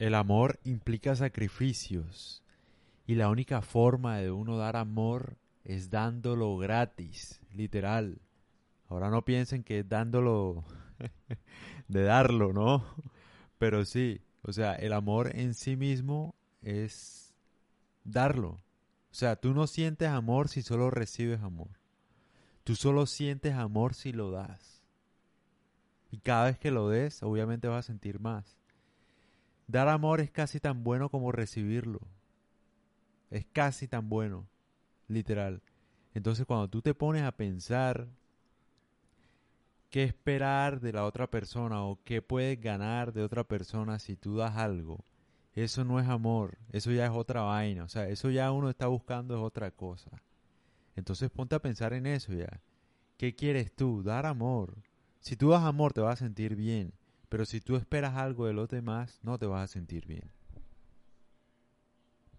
El amor implica sacrificios y la única forma de uno dar amor es dándolo gratis, literal. Ahora no piensen que es dándolo de darlo, ¿no? Pero sí, o sea, el amor en sí mismo es darlo. O sea, tú no sientes amor si solo recibes amor. Tú solo sientes amor si lo das. Y cada vez que lo des, obviamente vas a sentir más. Dar amor es casi tan bueno como recibirlo. Es casi tan bueno, literal. Entonces cuando tú te pones a pensar qué esperar de la otra persona o qué puedes ganar de otra persona si tú das algo, eso no es amor, eso ya es otra vaina, o sea, eso ya uno está buscando es otra cosa. Entonces ponte a pensar en eso ya. ¿Qué quieres tú? Dar amor. Si tú das amor te vas a sentir bien. Pero si tú esperas algo de los demás, no te vas a sentir bien.